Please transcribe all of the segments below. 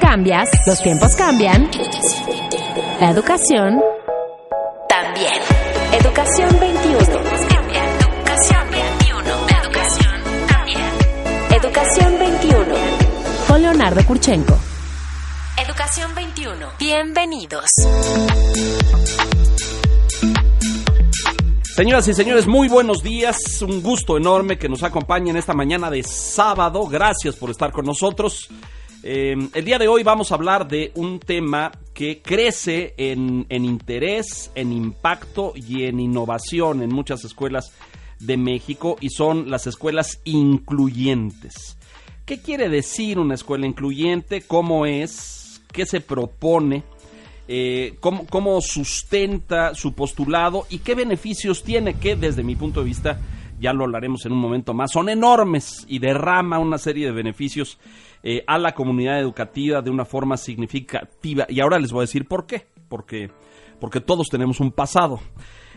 Cambias, los tiempos cambian. La educación también. Educación 21. Educación 21. Educación también. Educación 21. Con Leonardo Kurchenko. Educación 21. Bienvenidos. Señoras y señores, muy buenos días. Un gusto enorme que nos acompañen esta mañana de sábado. Gracias por estar con nosotros. Eh, el día de hoy vamos a hablar de un tema que crece en, en interés, en impacto y en innovación en muchas escuelas de México y son las escuelas incluyentes. ¿Qué quiere decir una escuela incluyente? ¿Cómo es? ¿Qué se propone? Eh, cómo, cómo sustenta su postulado y qué beneficios tiene, que desde mi punto de vista, ya lo hablaremos en un momento más, son enormes y derrama una serie de beneficios eh, a la comunidad educativa de una forma significativa. Y ahora les voy a decir por qué. Porque, porque todos tenemos un pasado.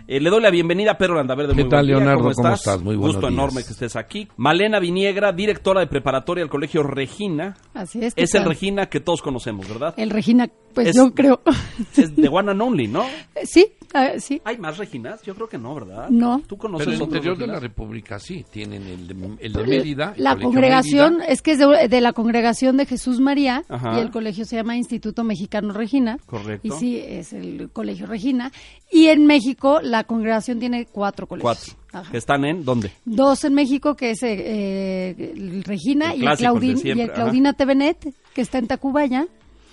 Eh, le doy la bienvenida a Pedro Landaverde. ¿Qué Muy tal, día. Leonardo? ¿Cómo ¿Cómo estás? estás? Muy buenos Gusto días. enorme que estés aquí. Malena Viniegra, directora de preparatoria del Colegio Regina. Así es. ¿qué Es el? Regina que todos conocemos, ¿verdad? El Regina, pues Es- yo creo. Es de One and Only, ¿no? sí, ah, sí. ¿Hay más Reginas? Yo creo que no, ¿verdad? No. ¿Tú conoces Pero en el interior de la? República sí, tienen el de, el de Mérida. el La congregación, Mérida. es que es de, de la congregación de Jesús María Ajá. y el colegio se llama Instituto Mexicano Regina. Correcto. Y sí, es el colegio Regina. Y en México la congregación tiene cuatro colegios. Cuatro. Ajá. ¿Que están en dónde? Dos en México, que es eh, eh, el Regina El y, el el Claudín, y el. Claudina Tevenet, que está en Tacubaya.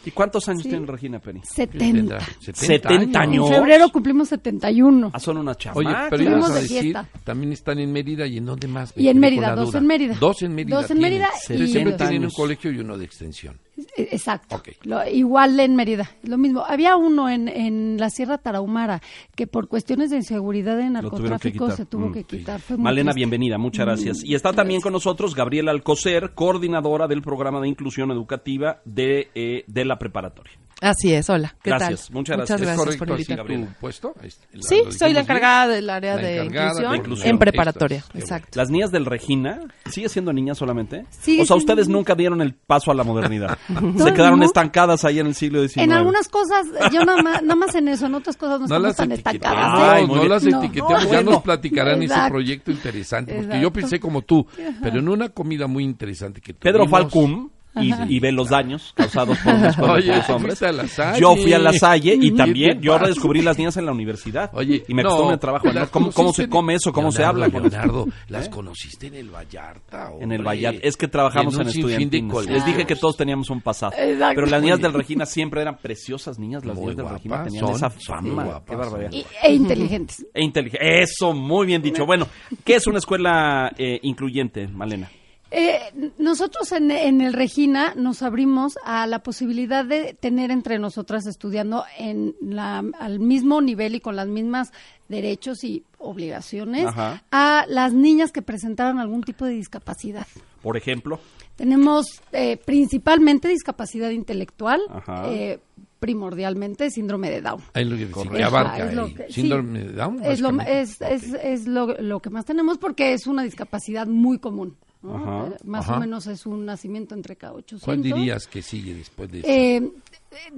¿Y cuántos años Sí. tiene Regina Penny? 70. 70 años. En febrero cumplimos 71. Ah, son una Oye, chamaca. pero ibas a de decir, también están en Mérida y en dónde más. Y en Mérida, dos en Mérida. Dos en Mérida. Dos en. Mérida y siempre tienen un colegio y uno de extensión. Eh, Exacto. Lo- igual en Mérida, lo mismo. Había uno en, en la Sierra Tarahumara que por cuestiones de inseguridad que narcotráfico se tuvo Mm, que sí. quitar. Malena, triste. bienvenida, muchas gracias. Y está también con nosotros Gabriela Alcocer, coordinadora del programa de inclusión educativa de, eh, de la preparatoria. Así es, hola. ¿Qué Gracias, tal? muchas gracias. ¿Es por correcto así invitarme. Gabriela. tu puesto? Ahí está. Sí, ¿Lo soy la encargada del área La de encargada inclusión, de inclusión. en preparatoria. Exacto. Las niñas del Regina, ¿sigue siendo niñas solamente? Sigue o sea, ustedes nunca dieron el paso a la modernidad. Se quedaron no. estancadas ahí en el siglo XIX. En algunas cosas, yo nada más, nada más en eso, en otras cosas no, No estamos las tan estancadas. ¿eh? Ay, no las etiquetemos, No, ya bueno. nos platicarán ese proyecto interesante, porque Exacto. yo pensé como tú, pero en una comida muy interesante que Pedro tuvimos- Falcum y, y ve los daños causados por escuela Oye, tú hombres. fuiste a La Salle. Yo fui a la Salle y ¿Qué también yo descubrí las niñas en la universidad. Oye, y me no, costó un trabajo. ¿Cómo, se en- come eso? ¿Cómo se Leonardo, habla? con eso? Leonardo, las ¿Eh? conociste en el Vallarta. En el hombre. Vallarta. Es que trabajamos en, estudiantinas. Les dije que todos teníamos un pasado. Exacto. Pero las niñas del Regina siempre eran preciosas niñas. Las Muy niñas del Regina tenían son- esa fama. guapas, Qué barbaridad. Y- e inteligentes. E inteligente. Eso, muy bien dicho. Bueno, ¿qué es una escuela eh, incluyente, Malena? Eh, nosotros en, en el Regina nos abrimos a la posibilidad de tener entre nosotras estudiando en la, al mismo nivel y con las mismas derechos y obligaciones Ajá. a las niñas que presentaran algún tipo de discapacidad. Por ejemplo, Tenemos eh, principalmente discapacidad intelectual, Ajá. eh, primordialmente síndrome de Down. Ahí lo que, sí, Correcto. que abarca es lo que- síndrome de Down. Es, lo, es, es, es lo, lo que más tenemos porque es una discapacidad muy común. ¿No? Ajá. Eh, Más Ajá. o menos es un nacimiento entre cada 800. ¿Cuál dirías que sigue después de eso? Eh,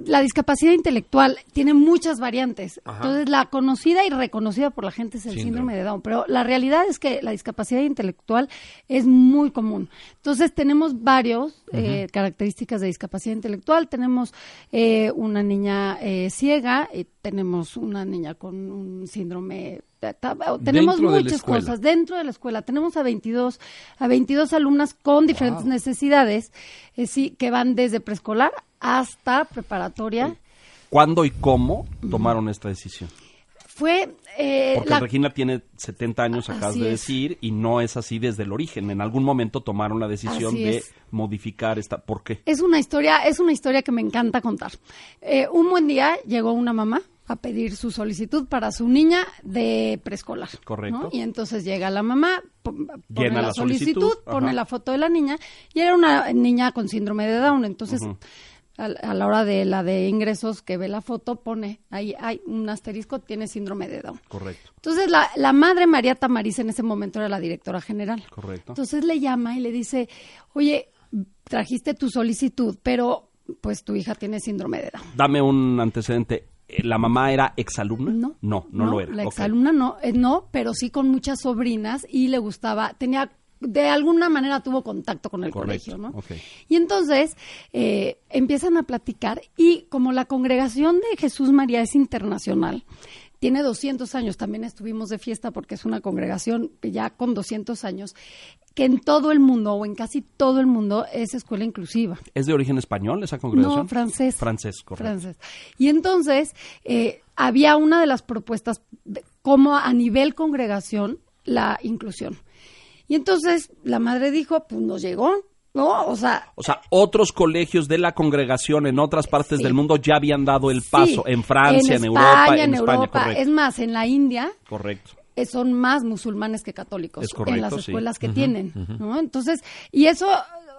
la discapacidad intelectual tiene muchas variantes. Ajá. Entonces, la conocida y reconocida por la gente es el Síndrome. síndrome de Down. Pero la realidad es que la discapacidad intelectual es muy común. Entonces, tenemos varios eh, características de discapacidad intelectual. Tenemos eh, una niña eh, ciega, y tenemos una niña con un síndrome. Ta- Tenemos muchas cosas dentro de la escuela. Tenemos a 22, a 22 alumnas con diferentes Wow. necesidades, eh, sí, que van desde preescolar hasta preparatoria. ¿cuándo y cómo tomaron esta decisión? Fue eh, Porque la- Regina tiene 70 años, acabas Así de es. decir, y no es así desde el origen. En algún momento tomaron la decisión Así de es. modificar esta. ¿Por qué? es una historia, es una historia que me encanta contar. Eh, un buen día llegó una mamá a pedir su solicitud para su niña de preescolar. Correcto. ¿no? Y entonces llega la mamá, po- pone Llena la, la solicitud, solicitud, pone la foto de la niña y era una niña con síndrome de Down. Entonces, a, a la hora de la de ingresos que ve la foto, pone ahí hay un asterisco, tiene síndrome de Down. Correcto, Entonces la, la madre María Tamariz en ese momento era la directora general. correcto. Entonces le llama y le dice, oye, trajiste tu solicitud, pero pues tu hija tiene síndrome de Down. Dame un antecedente. Eh, ¿La mamá era exalumna? No, No, no, lo era. La exalumna no, eh, no, pero sí con muchas sobrinas y le gustaba, tenía, de alguna manera tuvo contacto con el Correcto, colegio, ¿no? ok. Y entonces eh, empiezan a platicar y como la congregación de Jesús María es internacional, tiene 200 años, también estuvimos de fiesta porque es una congregación ya con 200 años, que en todo el mundo o en casi todo el mundo es escuela inclusiva. ¿Es de origen español esa congregación? No, francés. Francés, correcto. Francés. Y entonces eh, había una de las propuestas de cómo a nivel congregación la inclusión. Y entonces la madre dijo, pues nos llegó, ¿no? O sea, O sea, otros colegios de la congregación en otras partes Sí. del mundo ya habían dado el paso. sí, en Francia, en, España, Europa, en, en España, Europa. correcto. Es más, en la India Correcto. eh, son más musulmanes que católicos correcto, en las sí. escuelas que tienen, ¿no? Entonces, y eso,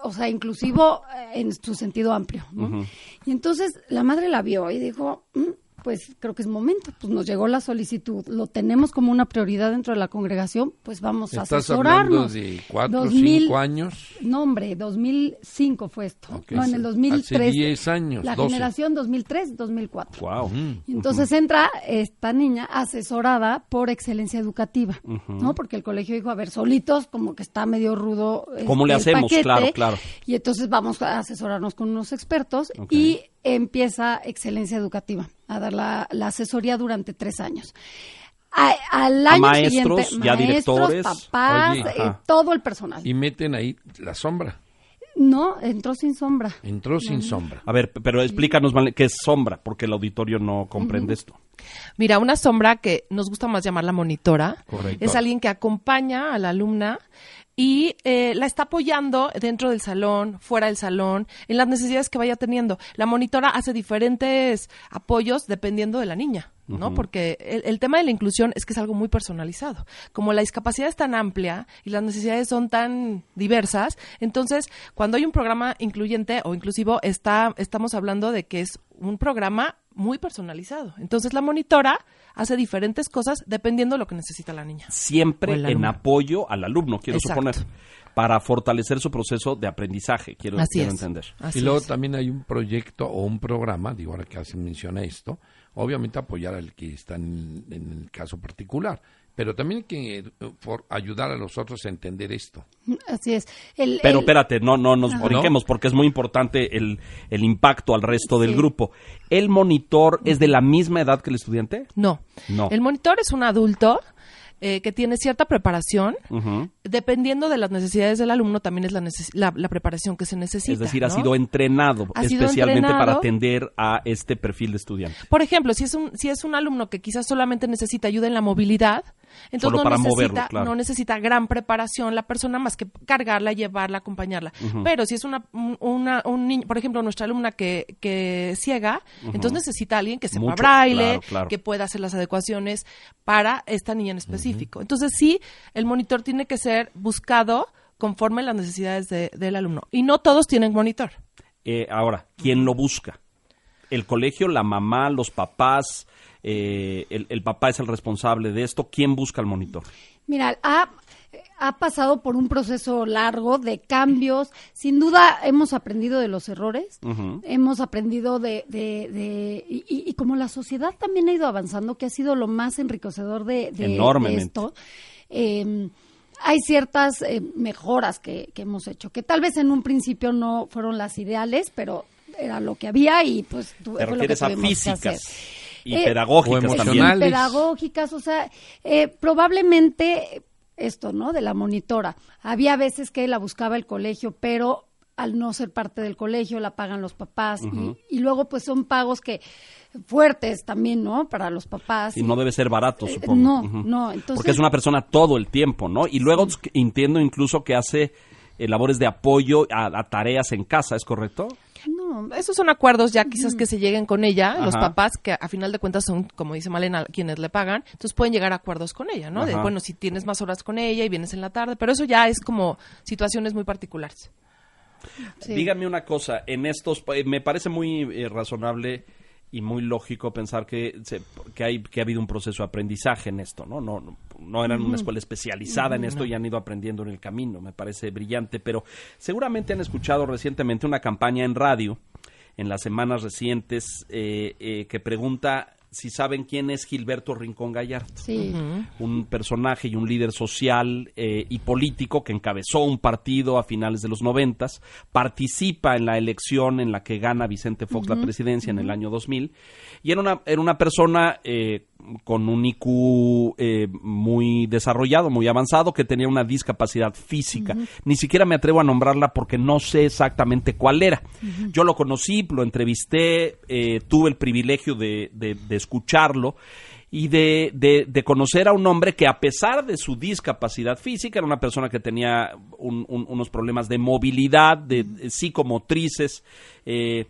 o sea, inclusivo eh, en su sentido amplio, ¿no? Y entonces la madre la vio y dijo, "Mm, pues creo que es momento, pues nos llegó la solicitud, lo tenemos como una prioridad dentro de la congregación, pues vamos a Estás hablando asesorarnos. de cuatro o 2000 cinco años. No, hombre, 2005 fue esto. No, en el 2003. Hace 10 años, La 12. generación 2003-2004. Wow. Y entonces entra esta niña asesorada por excelencia educativa, ¿no? Porque el colegio dijo, a ver, solitos, como que está medio rudo. ¿Cómo le este, hacemos? paquete, Claro, claro. Y entonces vamos a asesorarnos con unos expertos y empieza excelencia educativa a dar la, la asesoría durante tres años. A- al A año maestros, siguiente, ya maestros, directores. papás, Oye, eh, todo el personal. Y meten ahí la sombra. No, entró sin sombra. Entró sin sombra. A ver, pero explícanos, qué es sombra, porque el auditorio no comprende esto. Mira, una sombra que nos gusta más llamarla monitora Correcto. es alguien que acompaña a la alumna y eh, la está apoyando dentro del salón, fuera del salón, en las necesidades que vaya teniendo. La monitora hace diferentes apoyos dependiendo de la niña. ¿no? Porque el, el tema de la inclusión es que es algo muy personalizado. Como la discapacidad es tan amplia y las necesidades son tan diversas, entonces cuando hay un programa incluyente o inclusivo, está, estamos hablando de que es un programa muy personalizado. Entonces la monitora hace diferentes cosas dependiendo de lo que necesita la niña. Siempre en apoyo al alumno, quiero Exacto. suponer, para fortalecer su proceso de aprendizaje, quiero, Así quiero es. entender. Así y luego es. también hay un proyecto o un programa, digo ahora que se menciona esto, obviamente apoyar al que está en, en el caso particular, pero también que eh, por ayudar a los otros a entender esto. Así es. El- Pero el- espérate, no, no nos Ajá. brinquemos porque es muy importante el, el impacto al resto del grupo. ¿El monitor es de la misma edad que el estudiante? No. No. El monitor es un adulto eh, que tiene cierta preparación. Dependiendo de las necesidades del alumno, también es la, neces- la, la preparación que se necesita. Es decir, ha sido entrenado Ha sido especialmente para entrenado. atender a este perfil de estudiante. Por ejemplo, si es un si es un alumno que quizás solamente necesita ayuda en la movilidad, entonces Solo no necesita moverlo, claro. no necesita gran preparación la persona más que cargarla, llevarla, acompañarla. Pero si es una, un- una un niño, por ejemplo, nuestra alumna que que ciega, entonces necesita alguien que sepa Mucho, braille, claro, claro. que pueda hacer las adecuaciones para esta niña en específico. Entonces sí, el monitor tiene que ser buscado conforme las necesidades de- del alumno. Y no todos tienen monitor. Eh, ahora, ¿quién lo busca? ¿El colegio, la mamá, los papás? eh, el, el papá es el responsable de esto. ¿Quién busca al monitor? Mira, ha, ha pasado por un proceso largo de cambios. Sin duda hemos aprendido de los errores, hemos aprendido de... de, de- y, y- como la sociedad también ha ido avanzando, que ha sido lo más enriquecedor de, esto, eh, hay ciertas eh, mejoras que, que hemos hecho, que tal vez en un principio no fueron las ideales, pero era lo que había y pues Te fue lo que refieres a que físicas hacer. y Eh, pedagógicas o también. emocionales. pedagógicas, o sea, eh, probablemente esto, ¿no? De la monitora. Había veces que la buscaba el colegio, pero al no ser parte del colegio la pagan los papás y, y luego pues son pagos que fuertes también, ¿no? Para los papás. Y no debe ser barato, Eh, supongo. no, no, entonces- Porque es una persona todo el tiempo, ¿no? Y luego entiendo incluso que hace eh, labores de apoyo a, a tareas en casa, ¿es correcto? No, Esos son acuerdos ya quizás que se lleguen con ella, los papás, que a final de cuentas son, como dice Malena, quienes le pagan, entonces pueden llegar a acuerdos con ella, ¿no? De, bueno, si tienes más horas con ella y vienes en la tarde, pero eso ya es como situaciones muy particulares. sí. Dígame una cosa, en estos, eh, me parece muy eh, razonable y muy lógico pensar que, se- que, hay, que ha habido un proceso de aprendizaje en esto, ¿no? No, no, no eran una escuela especializada en esto y han ido aprendiendo en el camino, me parece brillante, pero seguramente han escuchado recientemente una campaña en radio en las semanas recientes eh, eh, que pregunta si saben quién es Gilberto Rincón Gallardo. Sí. Un personaje y un líder social eh, y político que encabezó un partido a finales de los noventas, participa en la elección en la que gana Vicente Fox la presidencia en el año 2000 y era una, era una persona eh, con un IQ eh, muy desarrollado, muy avanzado, que tenía una discapacidad física. Ni siquiera me atrevo a nombrarla porque no sé exactamente cuál era. Yo lo conocí, lo entrevisté, eh, tuve el privilegio de, de- de escucharlo y de, de- conocer a un hombre que a pesar de su discapacidad física, era una persona que tenía un- un- unos problemas de movilidad, de, de psicomotrices, eh,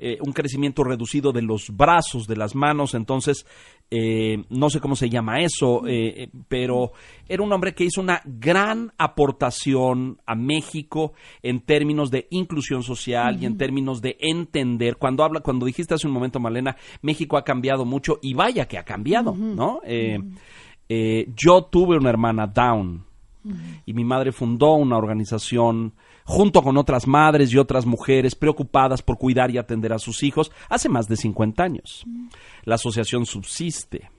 eh, un crecimiento reducido de los brazos, de las manos, entonces eh, no sé cómo se llama eso, eh, eh, pero era un hombre que hizo una gran aportación a México en términos de inclusión social y en términos de entender. Cuando habla, cuando dijiste hace un momento, Malena, México ha cambiado mucho y vaya que ha cambiado, ¿no? Eh, eh, yo tuve una hermana Down y mi madre fundó una organización junto con otras madres y otras mujeres preocupadas por cuidar y atender a sus hijos hace más de 50 años. La asociación subsiste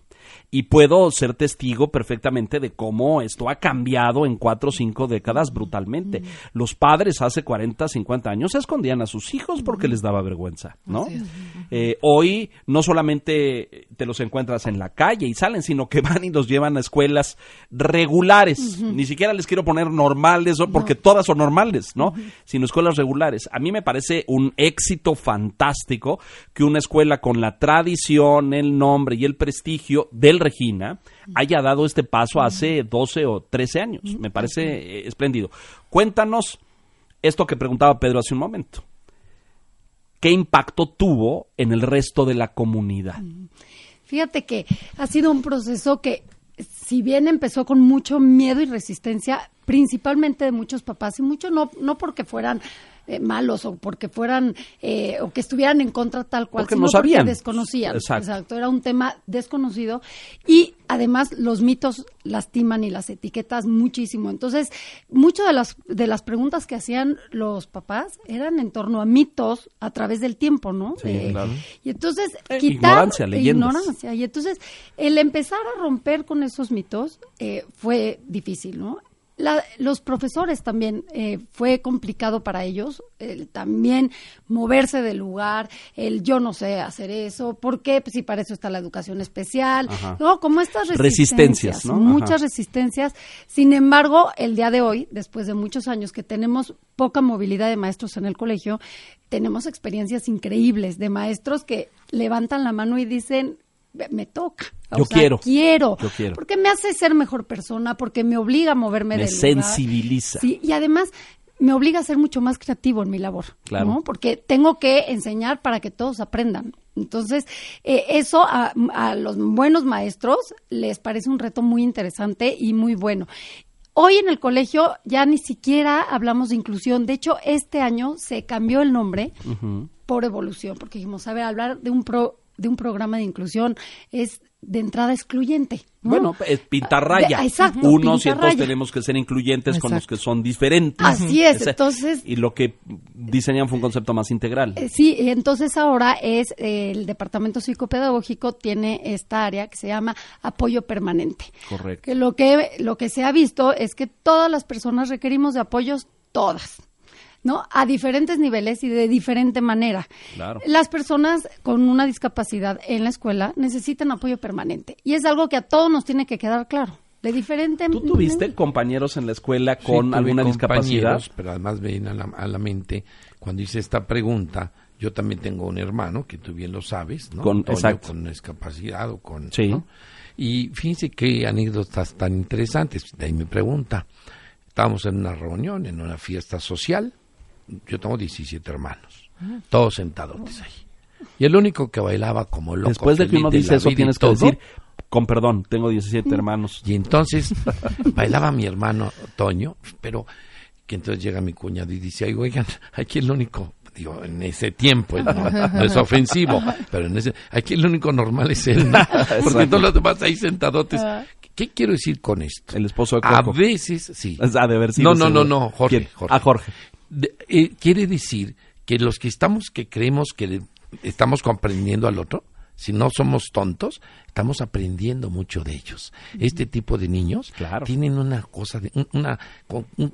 y puedo ser testigo perfectamente de cómo esto ha cambiado en cuatro o cinco décadas brutalmente. Los padres hace 40, 50 años se escondían a sus hijos porque les daba vergüenza, ¿no? Eh, hoy no solamente te los encuentras en la calle y salen, sino que van y los llevan a escuelas regulares. Ni siquiera les quiero poner normales, porque todas son normales, ¿no? Sino escuelas regulares. A mí me parece un éxito fantástico que una escuela con la tradición, el nombre y el prestigio del Regina haya dado este paso hace 12 o 13 años. Me parece eh, espléndido. Cuéntanos esto que preguntaba Pedro hace un momento. ¿Qué impacto tuvo en el resto de la comunidad? Fíjate que ha sido un proceso que, si bien empezó con mucho miedo y resistencia, principalmente de muchos papás, y mucho no, no porque fueran eh, malos o porque fueran eh, o que estuvieran en contra tal cual, Porque sino no sabían. porque desconocían. Exacto. Era un tema desconocido y además los mitos lastiman y las etiquetas muchísimo. Entonces, muchas de las de las preguntas que hacían los papás eran en torno a mitos a través del tiempo, ¿no? Sí, claro. Y entonces Eh, quitar ignorancia, leyendas. ignorancia. Y entonces el empezar a romper con esos mitos eh, fue difícil, ¿no? La- los profesores también eh, fue complicado para ellos, el también moverse del lugar, el yo no sé hacer eso, ¿por qué? Pues si para eso está la educación especial, Ajá. ¿no? Como estas Resistencias, resistencias, ¿no? muchas Ajá. resistencias. Sin embargo, el día de hoy, después de muchos años que tenemos poca movilidad de maestros en el colegio, tenemos experiencias increíbles de maestros que levantan la mano y dicen, "Me- toca. O Yo sea, quiero. Quiero. Yo quiero. Porque me hace ser mejor persona, porque me obliga a moverme Me del lugar. sensibiliza. Sí, y además me obliga a ser mucho más creativo en mi labor, Claro. ¿no? Porque tengo que enseñar para que todos aprendan. Entonces, eh, eso a, a los buenos maestros les parece un reto muy interesante y muy bueno. Hoy en el colegio ya ni siquiera hablamos de inclusión. De hecho, este año se cambió el nombre por evolución, porque dijimos, a ver, hablar de un pro, de un programa de inclusión es de entrada excluyente. ¿no? Bueno, es pintarraya. De- exacto, Unos y entonces tenemos que ser incluyentes con los que son diferentes. Así es, Ese- entonces- Y lo que diseñan fue un concepto más integral. Eh, Sí, entonces ahora es eh, el departamento psicopedagógico tiene esta área que se llama apoyo permanente. Correcto. Que lo que lo que se ha visto es que todas las personas requerimos de apoyos todas. ¿No? A diferentes niveles y de diferente manera. Claro. Las personas con una discapacidad en la escuela necesitan apoyo permanente. Y es algo que a todos nos tiene que quedar claro. De diferente. ¿Tú tuviste compañeros en la escuela con alguna discapacidad? Pero además me viene a la, a la mente, cuando hice esta pregunta, yo también tengo un hermano, que tú bien lo sabes, ¿no? Con- Toño, exacto. con discapacidad o con... Sí. ¿no? Y fíjense qué anécdotas tan interesantes. De ahí mi pregunta. Estábamos en una reunión, en una fiesta social. Yo tengo 17 hermanos, todos sentadotes ahí. Y el único que bailaba como loco. Después de que uno dice eso, tienes que decir, con perdón, tengo 17 hermanos. y entonces bailaba mi hermano Toño, pero que entonces llega mi cuñado y dice, "Ay, oigan, aquí el único, digo, en ese tiempo, no, no es ofensivo, pero en ese, aquí el único normal es él, ¿no? porque todos los demás ahí sentadotes. ¿Qué quiero decir con esto? El esposo de A Coco. veces, sí. Ha de haber sido no, no, no, no, Jorge, ¿Quién? Jorge. Ah, Jorge. Eh, quiere decir que los que estamos, que creemos que estamos comprendiendo al otro, si no somos tontos, estamos aprendiendo mucho de ellos. Este tipo de niños Claro. tienen una cosa, de, un- una,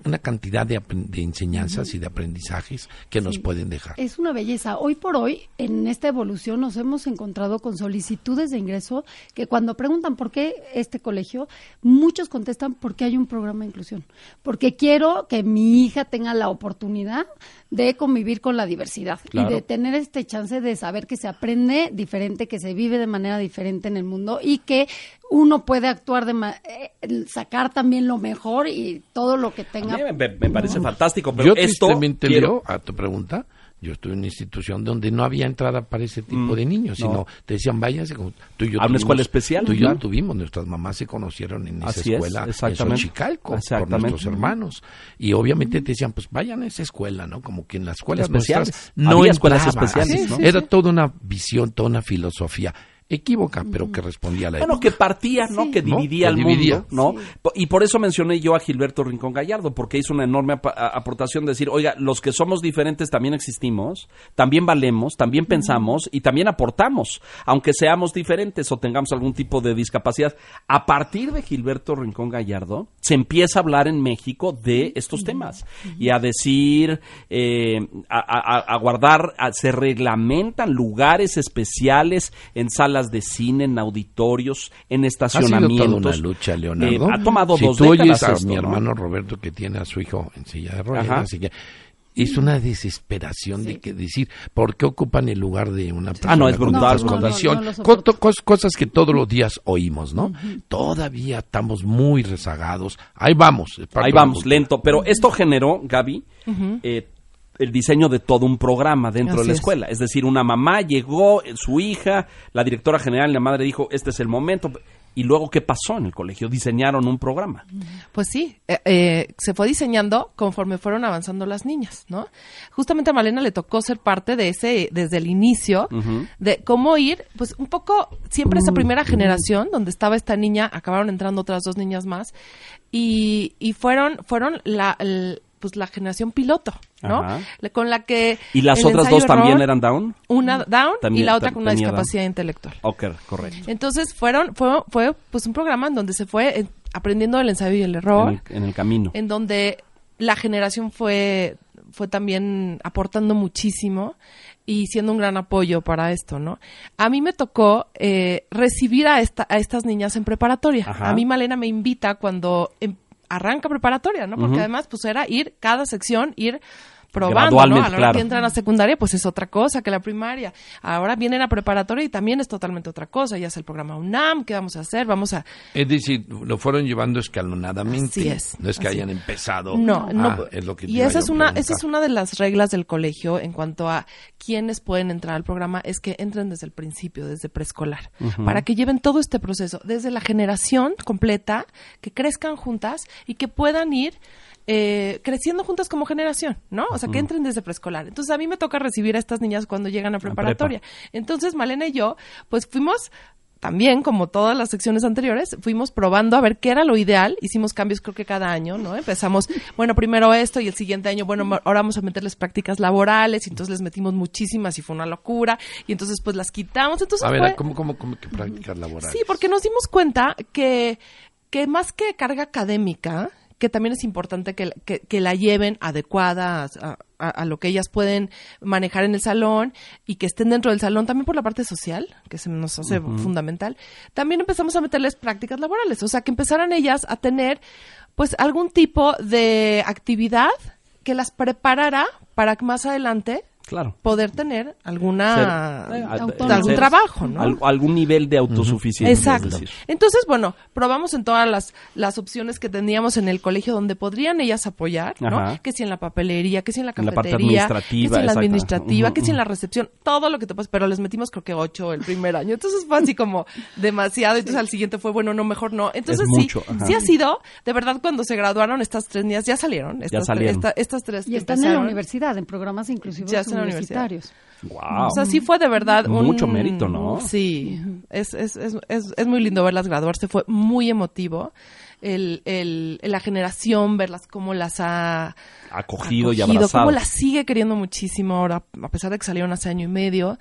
una cantidad de, enseñanzas y de aprendizajes que nos pueden dejar. Es una belleza. Hoy por hoy, en esta evolución, nos hemos encontrado con solicitudes de ingreso que cuando preguntan por qué este colegio, muchos contestan porque hay un programa de inclusión. Porque quiero que mi hija tenga la oportunidad de convivir con la diversidad Claro. y de tener este chance de saber que se aprende diferente, que se vive de manera diferente en el mundo y que uno puede actuar de ma- eh, sacar también lo mejor y todo lo que A tenga mí me, me parece fantástico, pero Yo esto tristemente, quiero- Leo, a tu pregunta, yo estuve en una institución donde no había entrada para ese tipo de niños, sino Mm, no. te decían, váyanse, como tú y yo A una tuvimos- escuela especial, Tú y yo tuvimos, nuestras mamás se conocieron en esa Así es, escuela en. Xochicalco por Exactamente. nuestros hermanos. Y obviamente te decían, pues vayan a esa escuela, ¿no? Como que en las escuelas Especiales. nuestras no Había escuelas especiales, Era toda una visión, toda una filosofía equívoca, pero que respondía a la Bueno, época. que partía, ¿no? Sí. Que ¿No? dividía Que dividía. mundo, ¿no? Y por eso mencioné yo a Gilberto Rincón Gallardo, porque hizo una enorme ap- aportación de decir, oiga, los que somos diferentes también existimos, también valemos, también pensamos y también aportamos, aunque seamos diferentes o tengamos algún tipo de discapacidad. A partir de Gilberto Rincón Gallardo, se empieza a hablar en México de estos temas y a decir, eh, a, a- a guardar, a- se reglamentan lugares especiales en salas de cine, en auditorios, en Ha sido estacionamientos. toda una lucha, Leonardo. Eh, ha tomado si dos tú oyes décadas a esto, mi ¿no? hermano Roberto que tiene a su hijo en silla de ruedas, Ajá. así que es una desesperación de que decir por qué ocupan el lugar de una persona Ah, no, es con brutal, condiciones. No, cosas que todos los días oímos, ¿no? Todavía estamos muy rezagados. Ahí vamos. Ahí vamos, lento. Pero esto generó, Gaby, eh, el diseño de todo un programa dentro de la es. escuela. Es decir, una mamá llegó, su hija, la directora general, la madre dijo, este es el momento. Y luego, ¿qué pasó en el colegio? Diseñaron un programa. Pues sí, eh, eh, se fue diseñando conforme fueron avanzando las niñas, ¿no? Justamente a Malena le tocó ser parte de ese, desde el inicio, de cómo ir, pues un poco, siempre esa primera generación, donde estaba esta niña, acabaron entrando otras dos niñas más, y, y fueron, fueron la, pues la generación piloto, ¿no? Ajá. Con la que... ¿Y las otras dos también eran down? Una down También- y la otra con una down. discapacidad intelectual. Ok, correcto. Entonces fueron, fue, fue pues un programa en donde se fue eh, aprendiendo el ensayo y el error, En el, en el camino. en donde la generación fue, fue también aportando muchísimo y siendo un gran apoyo para esto, ¿no? A mí me tocó eh, recibir a, esta, a estas niñas en preparatoria. Ajá. A mí Malena me invita cuando em- arranca preparatoria, ¿no? Porque además, pues era ir cada sección, ir probando, ¿no? A la hora claro. que entran a secundaria, pues es otra cosa que la primaria. Ahora vienen a preparatoria y también es totalmente otra cosa. Ya es el programa UNAM, ¿qué vamos a hacer? Vamos a... Es decir, lo fueron llevando escalonadamente. Así es, No es que así. hayan empezado. No, no. Ah, es lo que y esa es a una, esa es una de las reglas del colegio en cuanto a quiénes pueden entrar al programa, es que entren desde el principio, desde preescolar, para que lleven todo este proceso, desde la generación completa, que crezcan juntas y que puedan ir eh, creciendo juntas como generación, ¿no? O sea, que entren desde preescolar. Entonces, a mí me toca recibir a estas niñas cuando llegan a preparatoria. Entonces, Malena y yo, pues fuimos también, como todas las secciones anteriores, fuimos probando a ver qué era lo ideal. Hicimos cambios creo que cada año, ¿no? Empezamos, bueno, primero esto y el siguiente año, bueno, ahora vamos a meterles prácticas laborales y entonces les metimos muchísimas y fue una locura y entonces pues las quitamos. Entonces A ver, fue- ¿cómo, cómo, cómo que prácticas laborales? Sí, porque nos dimos cuenta que, que más que carga académica, que también es importante que, que, que la lleven adecuada a, a- a lo que ellas pueden manejar en el salón y que estén dentro del salón, también por la parte social, que se nos hace fundamental. También empezamos a meterles prácticas laborales, o sea, que empezaran ellas a tener pues algún tipo de actividad que las preparara para que más adelante Claro. poder tener alguna Ser- eh, autónomo. algún ser- trabajo, ¿no? al- algún nivel de autosuficiencia. es Exacto. decir. Entonces, bueno, probamos en todas las, las opciones que teníamos en el colegio donde podrían ellas apoyar, ¿no? Ajá. Que si en la papelería, que si en la En la parte cafetería, que si en la administrativa, que si en la recepción, todo lo que te puedes, pero les metimos creo que ocho el primer año. Entonces fue así como demasiado. Entonces al siguiente fue, bueno, no, mejor no. Entonces Es sí, mucho, sí ha sido, de verdad, cuando se graduaron estas tres niñas, ya salieron. Estas, tres- salieron. esta- estas tres Y están en la universidad, en programas inclusivos Ya en la universidad. Wow. O sea, sí fue de verdad un... Mucho mérito, ¿no? Sí, es, es, es, es, es muy lindo verlas graduarse, fue muy emotivo. el, el- la generación, verlas cómo las ha Acogido, y acogido, abrazado. cómo las sigue queriendo muchísimo ahora, a pesar de que salieron hace año y medio.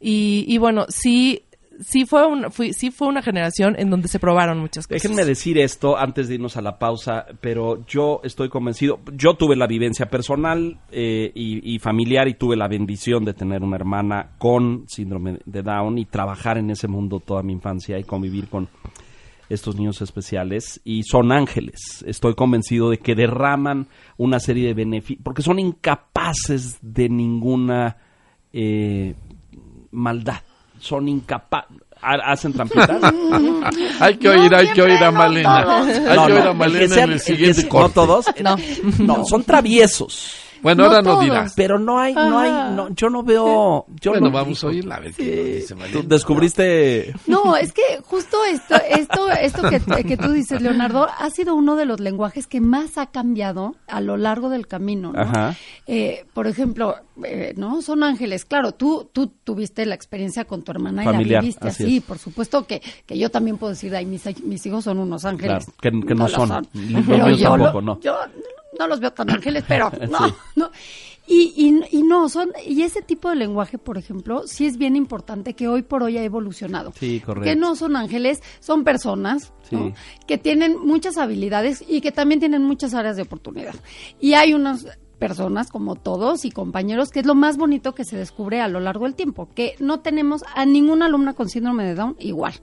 Y, y bueno, sí, sí fue, un, sí fue una generación en donde se probaron muchas cosas. Déjenme decir esto antes de irnos a la pausa, pero yo estoy convencido, yo tuve la vivencia personal eh, y, y familiar y tuve la bendición de tener una hermana con síndrome de Down y trabajar en ese mundo toda mi infancia y convivir con estos niños especiales y son ángeles. Estoy convencido de que derraman una serie de beneficios, porque son incapaces de ninguna eh, maldad. Son incapaces. ¿Hacen trampitas? Hay que oír, hay que oír a no Malena. todos. Hay No, que oír no, a el Malena que en el el que siguiente corte. No todos. No. No, son traviesos. Bueno, No ahora no todos. dirás. Pero no hay, no hay, no, yo no veo. Yo Bueno, no- vamos a oírla a ver qué nos dice Tú Malena. descubriste. No, es que justo esto, esto, esto que, que tú dices, Leonardo, ha sido uno de los lenguajes que más ha cambiado a lo largo del camino, ¿no? Ajá. Eh, por ejemplo, eh, ¿no? Son ángeles. Claro, tú, tú tuviste la experiencia con tu hermana Familiar, y la viviste así. Por supuesto que, que yo también puedo decir, ay, mis, mis hijos son unos ángeles. Claro, que- que no lo son. Los Pero míos yo tampoco, lo- no. Yo no los veo tan ángeles, pero no, Sí. no. Y, y, y no, son, y ese tipo de lenguaje, por ejemplo, sí es bien importante que hoy por hoy ha evolucionado. Sí, correcto. Que no son ángeles, son personas que tienen muchas habilidades y que también tienen muchas áreas de oportunidad. Y hay unas personas como todos y compañeros que es lo más bonito que se descubre a lo largo del tiempo, que no tenemos a ninguna alumna con síndrome de Down igual.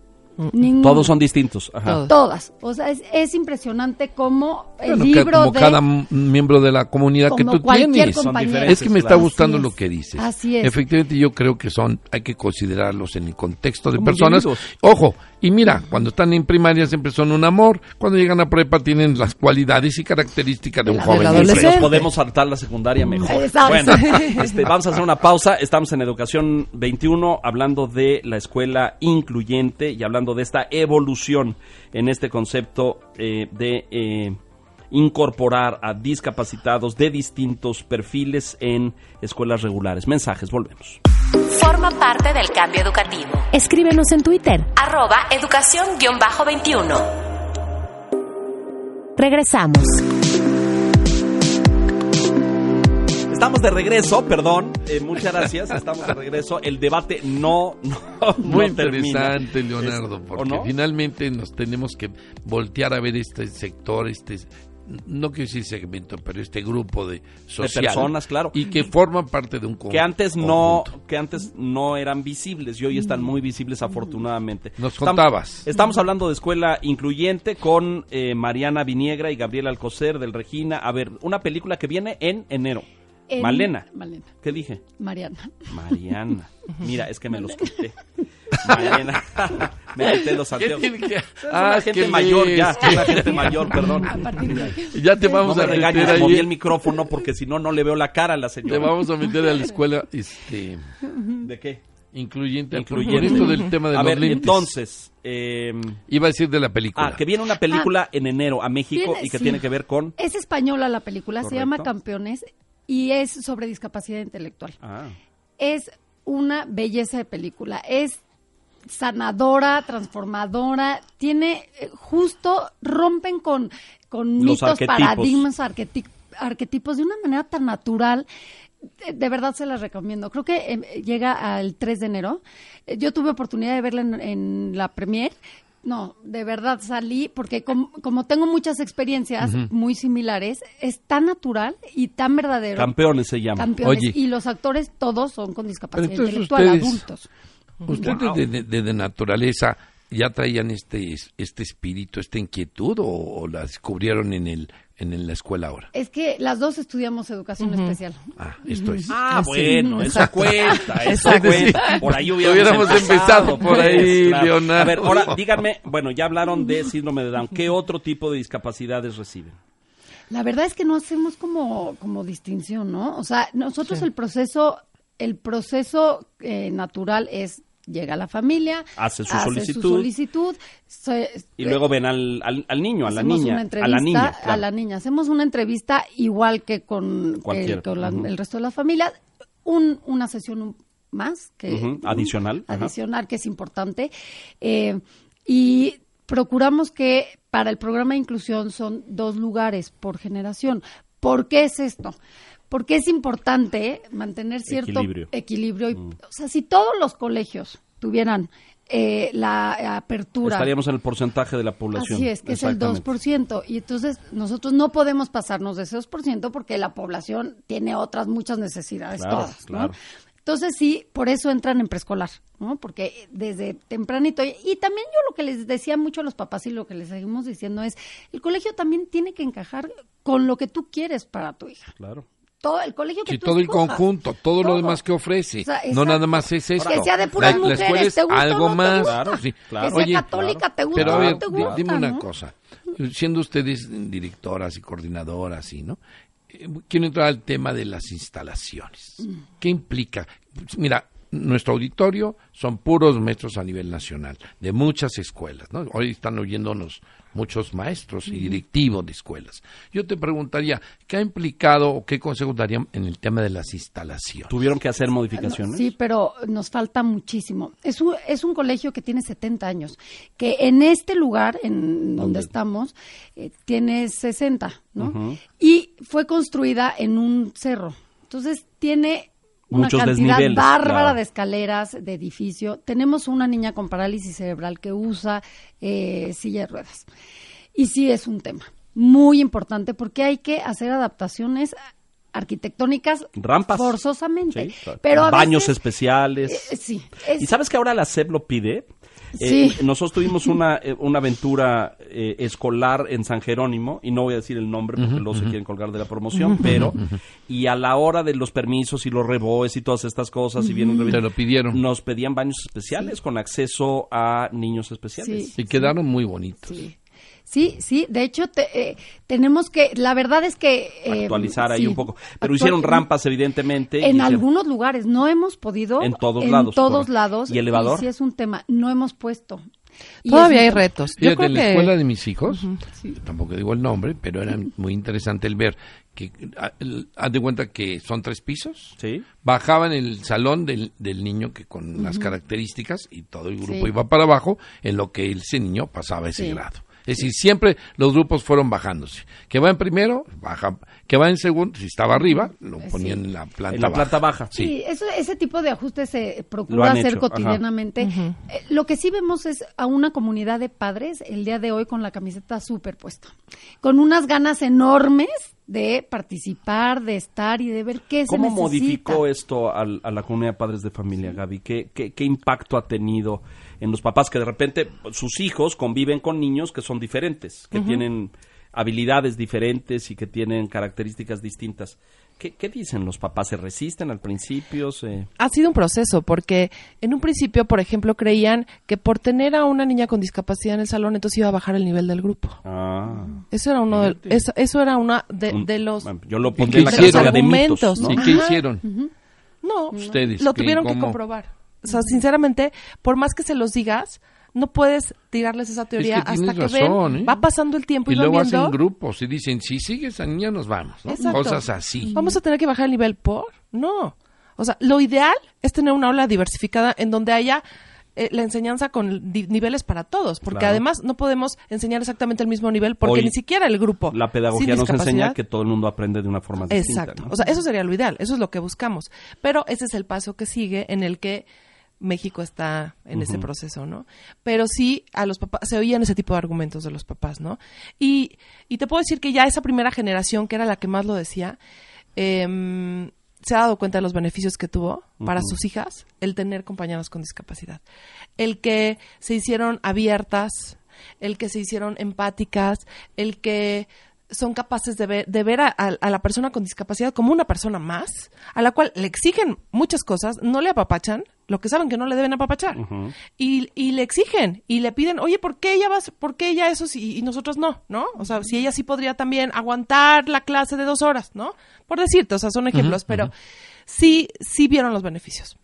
Ninguna. Todos son distintos. Ajá. Todas. O sea, es, es impresionante cómo el Bueno, libro como de... cada miembro de la comunidad que tú tienes. Son Es que me está gustando lo que dices. Así es. Efectivamente, yo creo que son, hay que considerarlos en el contexto de Como personas. individuos. Ojo, y mira, cuando están en primaria siempre son un amor, cuando llegan a prepa tienen las cualidades y características de un la- joven. nos podemos saltar la secundaria mejor. Exacto. Bueno, este, vamos a hacer una pausa. Estamos en Educación 21 hablando de la escuela incluyente y hablando de esta evolución en este concepto eh, de eh, incorporar a discapacitados de distintos perfiles en escuelas regulares. Mensajes, volvemos. Forma parte del cambio educativo. Escríbenos en Twitter. Arroba educación-21. Regresamos. Estamos de regreso, perdón, eh, muchas gracias, estamos de regreso. El debate no, no, Muy no termina. interesante, Leonardo, Es- ¿o porque no? finalmente nos tenemos que voltear a ver este sector, este no quiero decir segmento, pero este grupo de social personas, claro. y que forman parte de un con- que antes no conjunto. que antes no eran visibles y hoy están muy visibles afortunadamente. Nos Estamos- contabas. Estamos hablando de escuela incluyente con eh, Mariana Viniegra y Gabriel Alcocer del Regina. A ver, una película que viene en enero. En- Malena. Malena. ¿Qué dije? Mariana. Mariana. Mira, es que me los quité. Mariana. me quité los ¿Qué anteojos. que- Ah, es gente que mayor ya, es una gente mayor, perdón. A partir de aquí. Ya te No vamos me a meter regañes, moví el ahí, micrófono porque si no, no le veo la cara a la te señora. vamos a meter a la escuela este ¿De qué? incluyente, Incluyente. por esto del tema de a los ver, lentes. entonces, eh, iba a decir de la película. ah, que viene una película en enero a México Viene- y que sí. tiene que ver con... Es española la película, se llama. Campeones y es sobre discapacidad intelectual. Ah, Es una belleza de película. Es sanadora, transformadora, tiene eh, justo rompen con, con Los mitos, arquetipos. paradigmas, arqueti- arquetipos de una manera tan natural. De, de verdad se las recomiendo. Creo que eh, llega al 3 de enero. Yo tuve oportunidad de verla en, en la premier. No, de verdad salí porque com- como tengo muchas experiencias muy similares, es tan natural y tan verdadero. Campeones se llama. Campeones. Oye. Y los actores todos son con discapacidad intelectual, ustedes- adultos. ¿Ustedes Wow. de, de- de naturaleza ya traían este este espíritu, esta inquietud o, o la descubrieron en el en la escuela ahora? Es que las dos estudiamos educación especial. Ah, esto es. Ah, Sí, bueno, eso exacto. cuenta, eso Exacto. cuenta. Por ahí hubiéramos, Hubiéramos empezado por ahí, claro. Leonardo. A ver, ahora díganme, bueno, ya hablaron de síndrome de Down. ¿Qué otro tipo de discapacidades reciben? La verdad es que no hacemos como, como distinción, ¿no? O sea, nosotros el proceso, el proceso eh, natural es llega la familia, Hace su solicitud. solicitud, se- Y luego ven al, al, al niño, a la niña. a la niña. a la niña. Hacemos una entrevista igual que con, el, con la- ujú. el resto de la familia. Un, una sesión más que adicional, adicional que es importante. Eh, y procuramos que para el programa de inclusión son dos lugares por generación. ¿Por qué es esto? Porque es importante mantener cierto Equilibrio. equilibrio. y- O sea, si todos los colegios tuvieran eh, la apertura Estaríamos en el porcentaje de la población. Así es, que es el Exactamente. 2%. Y entonces nosotros no podemos pasarnos de ese 2% porque la población tiene otras muchas necesidades, Claro, todas. ¿no? claro. Entonces sí, por eso entran en preescolar, ¿no? Porque desde tempranito, y, y también yo lo que les decía mucho a los papás y lo que les seguimos diciendo es, el colegio también tiene que encajar con lo que tú quieres para tu hija. Claro. Todo el colegio que Sí, tú todo el conjunto, todo, lo demás que ofrece. O sea, no nada más es esto. Que sea de puras la, escuela es ¿te gusta o algo te más. gusta? Claro, sí, claro. Que sea Oye, católica, ¿te gusta Pero o no te gusta? dime una cosa. Siendo ustedes directoras y coordinadoras, y ¿no? Eh, quiero entrar al tema de las instalaciones. Mm. ¿Qué implica? Pues, Mira, nuestro auditorio son puros maestros a nivel nacional, de muchas escuelas, ¿no? Hoy están oyéndonos muchos maestros y directivos de escuelas. Yo te preguntaría, ¿qué ha implicado o qué consejo darían en el tema de las instalaciones? ¿Tuvieron que hacer modificaciones? Sí, pero nos falta muchísimo. Es un, es un colegio que tiene 70 años, que en este lugar, en donde estamos, eh, tiene 60, ¿no? Y fue construida en un cerro. Entonces tiene una Muchos cantidad desniveles, bárbara claro. de escaleras, de edificio. Tenemos una niña con parálisis cerebral que usa eh, silla de ruedas. Y sí es un tema muy importante porque hay que hacer adaptaciones arquitectónicas Rampas. forzosamente. Sí, claro. Pero Baños veces- especiales. eh, sí. es- ¿Y sabes que ahora la SEP lo pide? Sí. Eh, nosotros tuvimos una, eh, una aventura eh, escolar en San Jerónimo, y no voy a decir el nombre porque luego se quieren colgar de la promoción, pero, y a la hora de los permisos y los reboes y todas estas cosas, y vienen Te lo pidieron. nos pedían baños especiales con acceso a niños especiales. Sí. Y quedaron muy bonitos. Sí. Sí, sí, de hecho te- eh, tenemos que, la verdad es que... eh, Actualizar ahí sí, un poco. Pero actual- hicieron rampas, evidentemente. y En hicieron- algunos lugares no hemos podido. En todos lados, todos correcto. lados. ¿Y elevador? sí es un tema, no hemos puesto. Y Todavía hay retos. Yo Fíjate, creo en la que escuela de mis hijos, tampoco digo el nombre, pero era muy interesante el ver que, haz de cuenta que son tres pisos, Sí. bajaban el salón del, del niño que con las características y todo el grupo Sí. iba para abajo en lo que ese niño pasaba ese Sí. grado. Es decir, siempre los grupos fueron bajándose. Que va en primero, baja. Que va en segundo, si estaba arriba, lo ponían en la planta En la baja. planta baja. Sí. Sí, eso, ese tipo de ajustes se procura hacer hecho, cotidianamente. Eh, lo que sí vemos es a una comunidad de padres el día de hoy con la camiseta superpuesta, con unas ganas enormes de participar, de estar y de ver qué se ¿Cómo necesita. modificó esto al- a la comunidad de padres de familia, Gaby? ¿Qué, qué, qué impacto ha tenido en los papás que de repente sus hijos conviven con niños que son diferentes, que tienen habilidades diferentes y que tienen características distintas? ¿Qué, qué dicen los papás? ¿Se resisten al principio? ¿Se... ha sido un proceso, porque en un principio, por ejemplo, creían que por tener a una niña con discapacidad en el salón, entonces iba a bajar el nivel del grupo. Ah, Eso era uno de, eso, eso era una de, un- de los yo lo qué pondría en la hicieron? categoría de mitos, argumentos, ¿no? ¿Y ¿no? qué hicieron? No, Ustedes, lo ¿qué- tuvieron que comprobar. O sea, sinceramente, por más que se los digas, no puedes tirarles esa teoría que hasta tienes que razón, ven, ¿eh? va pasando el tiempo y, Y van luego viendo, hacen grupos y dicen, si sigue esa niña nos vamos, ¿no? Exacto. Cosas así. vamos a tener que bajar el nivel por, no. O sea, lo ideal es tener una aula diversificada en donde haya eh, la enseñanza con niveles para todos, porque Claro. además no podemos enseñar exactamente el mismo nivel porque Hoy ni siquiera el grupo La pedagogía sin nos enseña que todo el mundo aprende de una forma distinta. Exacto. ¿no? O sea, eso sería lo ideal, eso es lo que buscamos. Pero ese es el paso que sigue en el que México está en ese proceso, ¿no? Pero sí, a los papás, se oían ese tipo de argumentos de los papás, ¿no? Y, y te puedo decir que ya esa primera generación, que era la que más lo decía, em, se ha dado cuenta de los beneficios que tuvo para sus hijas el tener compañeros con discapacidad. El que se hicieron abiertas, el que se hicieron empáticas, el que son capaces de ver, de ver a, a- a la persona con discapacidad como una persona más, a la cual le exigen muchas cosas, no le apapachan, lo que saben que no le deben apapachar. y, y le exigen y le piden, oye, ¿por qué ella vas, por qué ella eso sí, y nosotros no, ¿no? O sea, si ella sí podría también aguantar la clase de dos horas, ¿no? Por decirte, o sea, son ejemplos, pero sí, sí vieron los beneficios.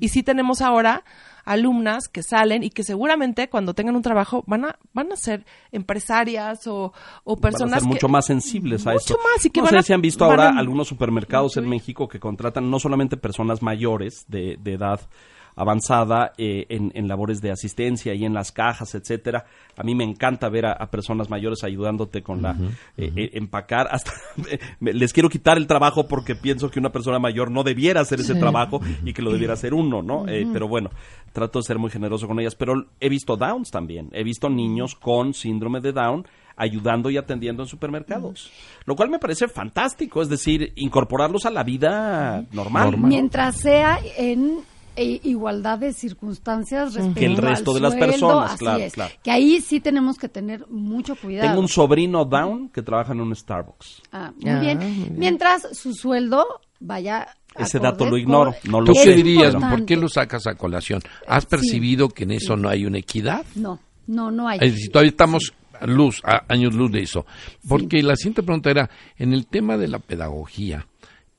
Y sí tenemos ahora alumnas que salen y que seguramente cuando tengan un trabajo van a van a ser empresarias o, o Van a personas ser que- mucho más sensibles a Mucho eso. más, y que no van sé a- si han visto ahora a- algunos supermercados en México que contratan no solamente personas mayores de, de edad avanzada eh, en, en, labores de asistencia y en las cajas, etcétera. A mí me encanta ver a, personas mayores ayudándote con la eh, eh, empacar. Hasta les quiero quitar el trabajo porque pienso que una persona mayor no debiera hacer ese trabajo y que lo debiera hacer uno, ¿no? pero bueno, trato de ser muy generoso con ellas. Pero he visto Downs también. He visto niños con síndrome de Down ayudando y atendiendo en supermercados. Lo cual me parece fantástico, es decir, incorporarlos a la vida normal. Mientras sea en e igualdad de circunstancias respecto que el resto de las personas, claro, Que ahí sí tenemos que tener mucho cuidado. Tengo un sobrino down que trabaja en un Starbucks. Ah, muy, ah, bien. Mientras su sueldo vaya ese dato lo ignoro, no lo ¿Tú qué dirías? ¿Por qué lo sacas a colación? ¿Has percibido que en eso no hay una equidad? No, no, no hay. Todavía estamos luz, a años luz de eso. Porque la siguiente pregunta era, en el tema de la pedagogía,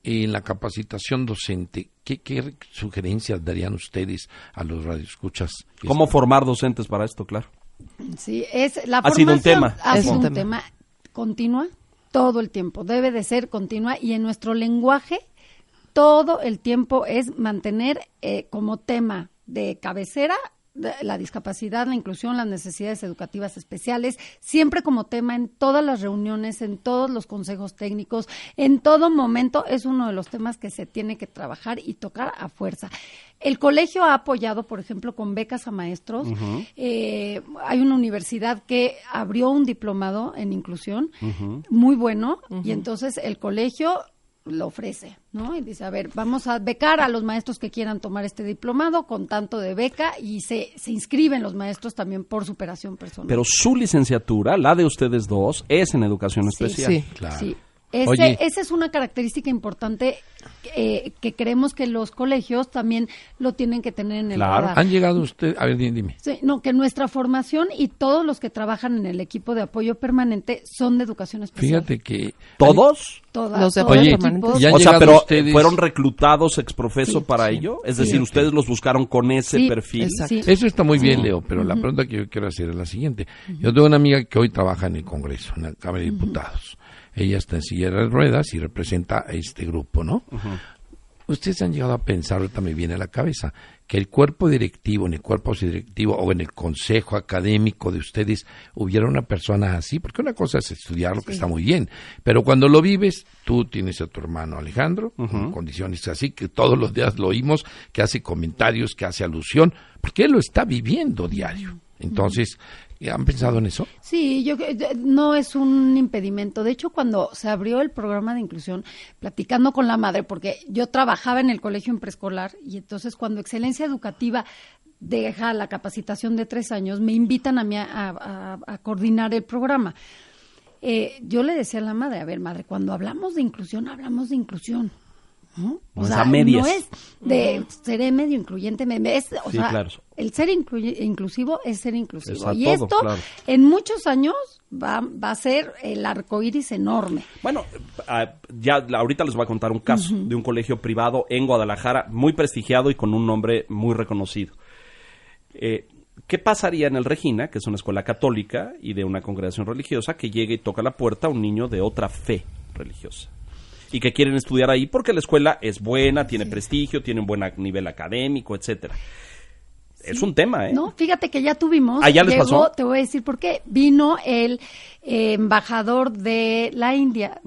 en la capacitación docente, ¿qué, sugerencias darían ustedes a los radioescuchas? ¿Cómo formar docentes para esto, claro? Sí, es la ha sido un tema. Ha sido un tema continua todo el tiempo, debe de ser continua y en nuestro lenguaje todo el tiempo es mantener eh, como tema de cabecera la discapacidad, la inclusión, las necesidades educativas especiales, siempre como tema en todas las reuniones, en todos los consejos técnicos, en todo momento es uno de los temas que se tiene que trabajar y tocar a fuerza. El colegio ha apoyado, por ejemplo, con becas a maestros. Eh, hay una universidad que abrió un diplomado en inclusión muy bueno y entonces el colegio lo ofrece, ¿no? Y dice, a ver, vamos a becar a los maestros que quieran tomar este diplomado con tanto de beca y se, se inscriben los maestros también por superación personal. Pero su licenciatura, la de ustedes dos, es en educación especial. Sí, claro. Sí. Esa es una característica importante eh, que creemos que los colegios también lo tienen que tener en el claro. Han llegado usted, a ver, dime. Sí, no, que nuestra formación y todos los que trabajan en el equipo de apoyo permanente son de educación especial. Fíjate que todos Todas, los de Oye, o sea, pero fueron reclutados exprofeso para ello, es decir, ustedes los buscaron con ese perfil. Eso está muy bien, Leo, pero la pregunta que yo quiero hacer es la siguiente. Yo tengo una amiga que hoy trabaja en el Congreso, en la Cámara de Diputados. Ella está en silla de ruedas y representa a este grupo, ¿no? Ustedes han llegado a pensar, ahorita me viene a la cabeza, que el cuerpo directivo, en el cuerpo directivo o en el consejo académico de ustedes hubiera una persona así, porque una cosa es estudiar lo que está muy bien, pero cuando lo vives, tú tienes a tu hermano Alejandro, en condiciones así, que todos los días lo oímos, que hace comentarios, que hace alusión, porque él lo está viviendo diario. Entonces, ¿Han pensado en eso? Sí, yo no es un impedimento. De hecho, cuando se abrió el programa de inclusión, platicando con la madre, porque yo trabajaba en el colegio en preescolar y entonces cuando Excelencia Educativa deja la capacitación de tres años, me invitan a mí a, coordinar el programa. Eh, yo le decía a la madre, a ver, madre, cuando hablamos de inclusión, hablamos de inclusión. O, sea, medias. no es de seré medio incluyente, es, o sea, el ser inclusivo es ser inclusivo. y esto en muchos años va, va a ser el arco iris enorme. Bueno, ah, ya ahorita les voy a contar un caso de un colegio privado en Guadalajara, muy prestigiado y con un nombre muy reconocido. Eh, ¿Qué pasaría en el Regina, que es una escuela católica y de una congregación religiosa, que llegue y toca la puerta a un niño de otra fe religiosa? Y que quieren estudiar ahí porque la escuela es buena, tiene prestigio, tiene un buen nivel académico, etcétera. Es un tema, ¿eh? No, fíjate que ya tuvimos. ¿Ah, ya les pasó? Te voy a decir por qué. Vino el eh, embajador de la India,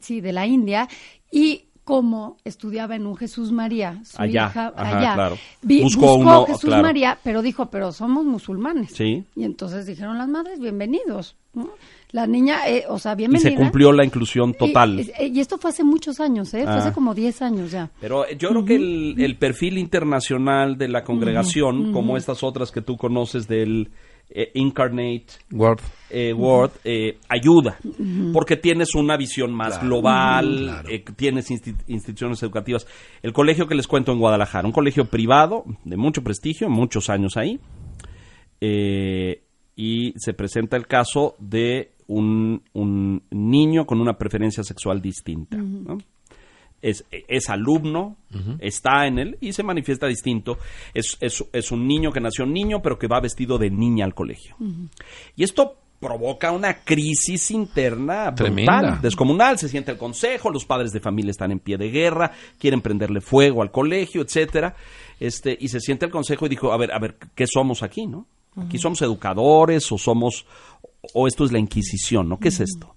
sí, de la India, y como estudiaba en un Jesús María, su allá, hija allá, claro. buscó, Jesús María, pero dijo, pero somos musulmanes. Sí. Y entonces dijeron las madres, bienvenidos. ¿no? La niña, eh, o sea, bienvenida. Y se cumplió la inclusión total. Y, esto fue hace muchos años, ¿eh? Fue hace ah. como 10 años ya. Pero yo creo que el, perfil internacional de la congregación, como estas otras que tú conoces del eh, Incarnate World, eh, eh ayuda, porque tienes una visión más global, tienes instituciones educativas. El colegio que les cuento en Guadalajara, un colegio privado de mucho prestigio, muchos años ahí. y se presenta el caso de un, niño con una preferencia sexual distinta. Es, es, alumno, está en él y se manifiesta distinto. Es, es, un niño que nació niño, pero que va vestido de niña al colegio. Y esto provoca una crisis interna Tremenda. descomunal. Se siente el consejo, los padres de familia están en pie de guerra, quieren prenderle fuego al colegio, etcétera. Este, y se siente el consejo y dijo, a ver, a ver, ¿qué somos aquí, no? Aquí somos educadores o somos, o esto es la Inquisición, ¿no? ¿Qué es esto?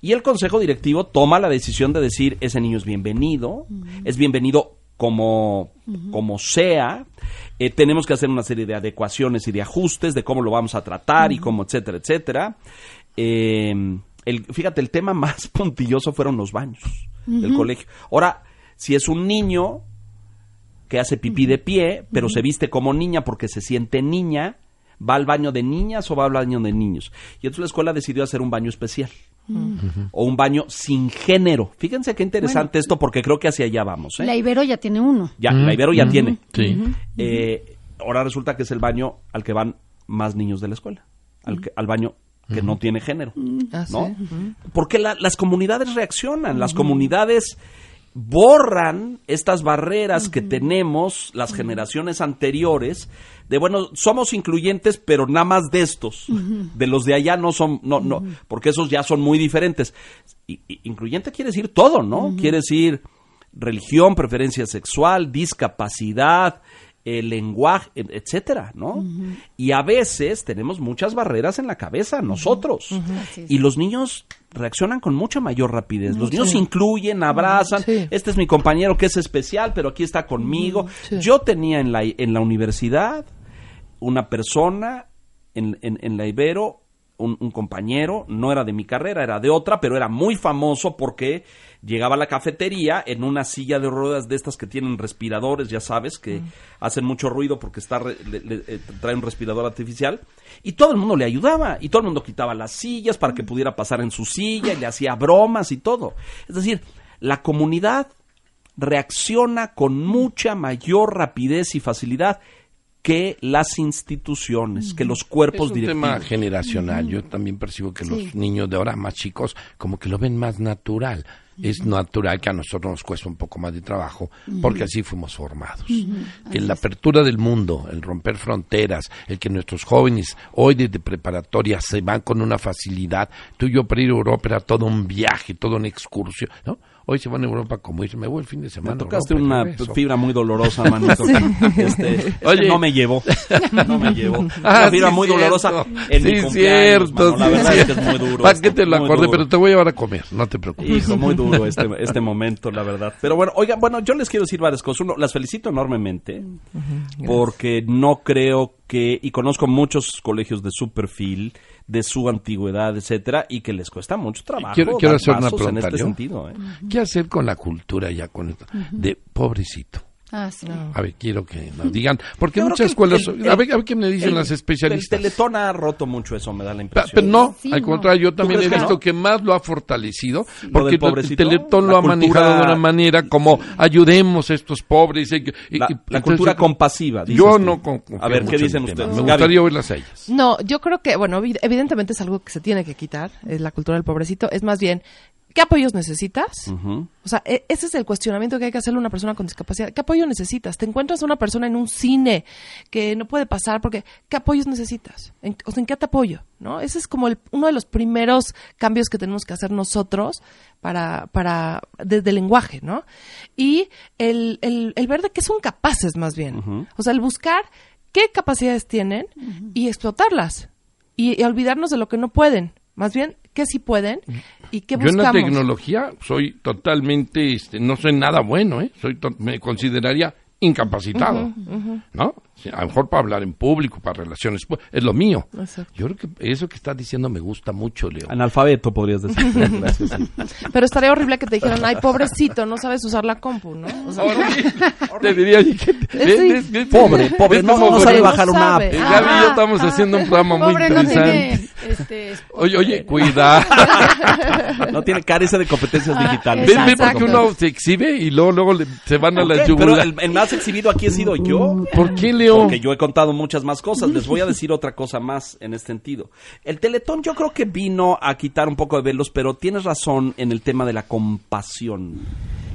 Y el consejo directivo toma la decisión de decir, ese niño es bienvenido, es bienvenido como, como sea, eh, tenemos que hacer una serie de adecuaciones y de ajustes de cómo lo vamos a tratar y cómo, etcétera, etcétera. Eh, el, fíjate, el tema más puntilloso fueron los baños del colegio. Ahora, si es un niño que hace pipí de pie, pero se viste como niña porque se siente niña, ¿va al baño de niñas o va al baño de niños? Y entonces la escuela decidió hacer un baño especial. O un baño sin género. Fíjense qué interesante esto porque creo que hacia allá vamos. ¿eh? La Ibero ya tiene uno. Ya, la Ibero ya tiene. Sí. Eh, ahora resulta que es el baño al que van más niños de la escuela. Al, que- al baño que no tiene género. Ah, ¿no? sí. Porque la- las comunidades reaccionan, las comunidades borran estas barreras que tenemos las generaciones anteriores de bueno somos incluyentes pero nada más de estos. De los de allá no son no no porque esos ya son muy diferentes. Y- y- incluyente quiere decir todo no quiere decir religión preferencia sexual discapacidad el lenguaje, e- etcétera, ¿no? Y a veces tenemos muchas barreras en la cabeza, nosotros. Y los niños reaccionan con mucha mayor rapidez. Los niños incluyen, abrazan. Sí. Este es mi compañero que es especial, pero aquí está conmigo. Yo tenía en la, en la universidad una persona en, en- en la Ibero, un, un compañero, no era de mi carrera, era de otra, pero era muy famoso porque llegaba a la cafetería en una silla de ruedas de estas que tienen respiradores, ya sabes, que hacen mucho ruido porque está re- le- le- eh, trae un respirador artificial, y todo el mundo le ayudaba, y todo el mundo quitaba las sillas para que pudiera pasar en su silla, y le hacía bromas y todo. Es decir, la comunidad reacciona con mucha mayor rapidez y facilidad que las instituciones, que los cuerpos Es un directivos. tema generacional. Yo también percibo que los niños de ahora más chicos como que lo ven más natural. Es natural que a nosotros nos cuesta un poco más de trabajo porque así fuimos formados. En la apertura del mundo, el romper fronteras, el que nuestros jóvenes hoy desde preparatoria se van con una facilidad. Tú y yo para ir a Europa era todo un viaje, toda una excursión, ¿no? Hoy se van a Europa como ir, me voy el fin de semana. Me tocaste Europa una fibra muy dolorosa, manito. Este, es que Oye. no me llevó. No me llevó. Ah, Una fibra sí, muy cierto. dolorosa en mi sí, cumpleaños, cierto. mano. La sí, verdad es que es muy duro. ¿Para qué te lo duro. Pero te voy a llevar a comer, no te preocupes. Hijo, muy duro este, este momento, la verdad. Pero bueno, oiga, bueno, yo les quiero decir varias cosas. Uno, las felicito enormemente porque no creo que, y conozco muchos colegios de su perfil, de su antigüedad, etcétera, y que les cuesta mucho trabajo Quiero- quiero dar hacer una pasos en pregunta, este. ¿eh? ¿Qué hacer con la cultura ya con esto? De pobrecito. Ah, sí. A ver, quiero que nos digan. Porque Yo muchas que escuelas. el- el- a, ver, a ver qué me dicen El- las especialistas. El Teletón ha roto mucho eso, me da la impresión. Pero no, Sí, al contrario, yo también he crees que visto no? que más lo ha fortalecido, ¿Lo porque del el? Teletón lo ha cultura- manejado de una manera como ayudemos a estos pobres. y- y- La, y- la entonces, cultura compasiva. Yo no con- confío A ver, ¿qué en dicen ustedes? Me Gaby. gustaría oírlas a ellas. No, yo creo que, bueno, evi- evidentemente es algo que se tiene que quitar, es la cultura del pobrecito. Es más bien, ¿qué apoyos necesitas? O sea, e- ese es el cuestionamiento que hay que hacerle a una persona con discapacidad. ¿Qué apoyo necesitas? Te encuentras a una persona en un cine que no puede pasar porque ¿qué apoyos necesitas? ¿En, o sea, ¿en qué te apoyo? ¿No? Ese es como el- uno de los primeros cambios que tenemos que hacer nosotros para, para desde el lenguaje, ¿no? Y el, el, el ver de qué son capaces más bien. O sea, el buscar qué capacidades tienen y explotarlas. Y, y olvidarnos de lo que no pueden. Más bien, qué sí pueden y qué Yo en la tecnología soy totalmente, este, no soy nada bueno, ¿eh? Soy to- me consideraría incapacitado, ¿no? A lo mejor para hablar en público, para relaciones, pu- es lo mío. Exacto. Yo creo que eso que estás diciendo me gusta mucho, Leo. Analfabeto, podrías decir. Gracias. sí. Pero estaría horrible que te dijeran, ay, pobrecito, no sabes usar la compu, ¿no? O sea, Te diría, oye, ¿qué te- Sí. ves- ves- Pobre, pobre, no, no sabe bajar una app. Eh, Gaby y yo estamos haciendo un programa muy no interesante. tiene, este, Oye, oye, cuidado. No tiene carece de competencias Ah, digitales. Ven, porque uno se exhibe y luego, luego le- se van a la Pero yugular. el, el más exhibido aquí he sido yo. ¿Por qué, Leo? Porque yo he contado muchas más cosas. Les voy a decir otra cosa más en este sentido. El Teletón yo creo que vino a quitar un poco de velos, pero tienes razón en el tema de la compasión.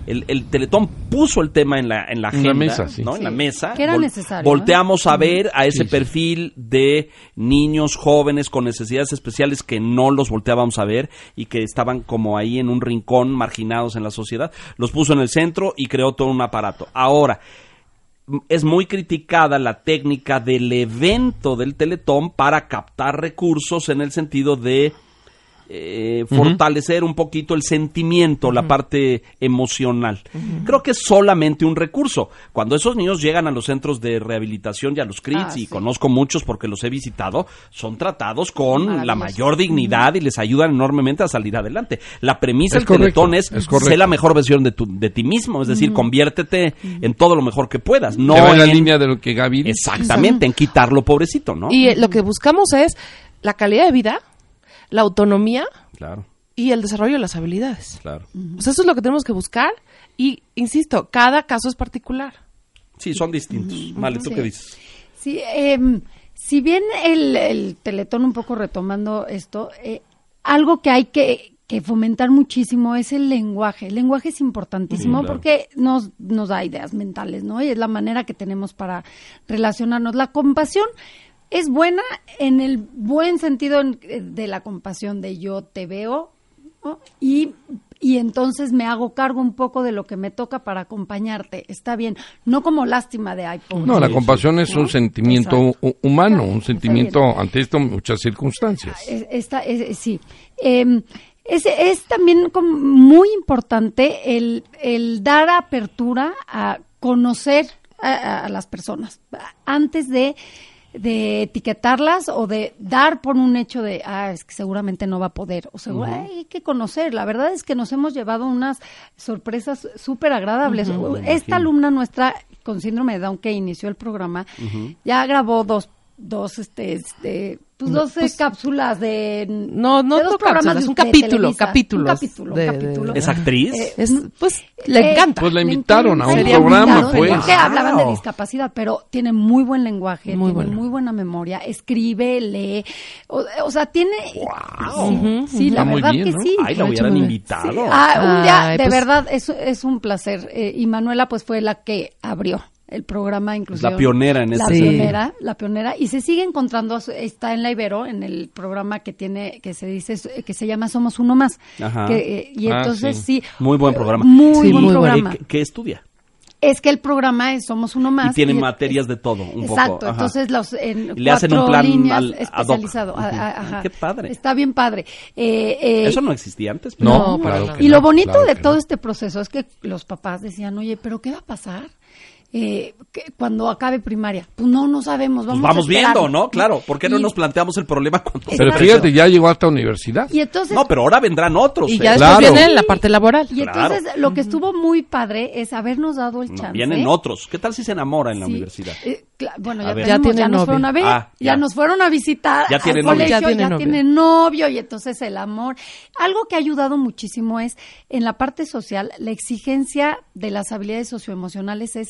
el, el Teletón puso el tema en la, en la En la mesa, sí. ¿no? En la mesa. Que era necesario, Volteamos a ver a ese Sí, sí. perfil de niños jóvenes con necesidades especiales que no los volteábamos a ver y que estaban como ahí en un rincón, marginados en la sociedad. Los puso en el centro y creó todo un aparato. Ahora, es muy criticada la técnica del evento del Teletón para captar recursos en el sentido de eh, fortalecer un poquito el sentimiento, la parte emocional. Creo que es solamente un recurso. Cuando esos niños llegan a los centros de rehabilitación y a los CRITs, Ah, y sí. conozco muchos porque los he visitado, son tratados con la mayor dignidad y les ayudan enormemente a salir adelante. La premisa Es del Teletón es, es correcto. sé la mejor versión de, tu, de ti mismo, es decir, conviértete en todo lo mejor que puedas. No en la línea de lo que Gaby dice. Exactamente, en quitarlo pobrecito, ¿no? Y eh, lo que buscamos es la calidad de vida, la autonomía Claro, y el desarrollo de las habilidades. claro. O sea, eso es lo que tenemos que buscar y, insisto, cada caso es particular. Sí, son distintos. Vale, ¿tú Sí. qué dices? Sí, em, si bien el, el Teletón, un poco retomando esto, eh, algo que hay que, que fomentar muchísimo es el lenguaje. El lenguaje es importantísimo Sí, claro. porque nos, nos da ideas mentales, ¿no? Y es la manera que tenemos para relacionarnos. La compasión es buena en el buen sentido en- de la compasión, de yo te veo ¿no? y, y entonces me hago cargo un poco de lo que me toca para acompañarte. Está bien, no como lástima de ay, pobre. No, la compasión es un sentimiento Exacto. humano, un sentimiento ante esto muchas circunstancias. Esta, es- sí. Eh, es, es también muy importante el, el dar apertura a conocer a- a las personas antes de, de etiquetarlas o de dar por un hecho de, ah, es que seguramente no va a poder, o seguro, "Ay, hay que conocer. La verdad es que nos hemos llevado unas sorpresas súper agradables. Esta alumna nuestra con síndrome de Down que inició el programa, ya grabó dos, dos, este, este, pues No, dos eh, pues, cápsulas de No, no, de dos no programas cápsulas, de- un capítulo, capítulos un capítulo, de- un capítulo. de- ¿Es actriz? Eh, Es, pues, Eh, le encanta. Pues la invitaron a un Sería programa, pues. Que hablaban de discapacidad, pero tiene muy buen lenguaje, Muy tiene bueno. muy buena memoria, escribe, lee, o, o sea, tiene... Wow. Sí, sí, la Está muy verdad bien, que ¿no? sí. Ay, la hubieran invitado. Ah, un día, Ay, de pues- verdad, es, es un placer. Eh, y Manuela, pues, fue la que abrió el programa inclusive. La pionera en La este Sí. pionera, la pionera. Y se sigue encontrando, está en la Ibero, en el programa que tiene, que se dice, que se llama Somos Uno Más. Ajá. Que, eh, y Ah, entonces sí. sí. Muy buen programa. Muy Sí, buen muy bueno. programa. Eh, ¿qué, qué estudia? Es que el programa es Somos Uno Más. y tiene y- materias de todo, un Exacto, poco. ajá. entonces los en Y le hacen un plan líneas al- ad hoc. especializado. Ujú. ah, ajá. Qué padre. Está bien padre. Eh, eh, Eso no existía antes. No, No, para claro que y no, lo bonito claro de todo no. este proceso es que los papás decían, oye, pero ¿qué va a pasar? Eh, que cuando acabe primaria, pues no, no sabemos. Pues Vamos, viendo, ¿no? Claro. ¿Por qué no Y- nos planteamos el problema cuando Pero fíjate, ya llegó hasta universidad. Y entonces, No, pero ahora vendrán otros. Y ¿eh? ya después Claro. viene la parte laboral. y Claro. entonces lo que estuvo muy padre es habernos dado el No, chance. vienen otros. ¿Qué tal si se enamora en la Sí. universidad? Eh, bueno, A ya, ver. tenemos, Ya ya, tiene nos novio. fueron a ver, Ah, ya. ya. nos fueron a visitar Ya al tiene novio. colegio, Ya tiene novio. tiene novio y entonces el amor. Algo que ha ayudado muchísimo es en la parte social, la exigencia de las habilidades socioemocionales es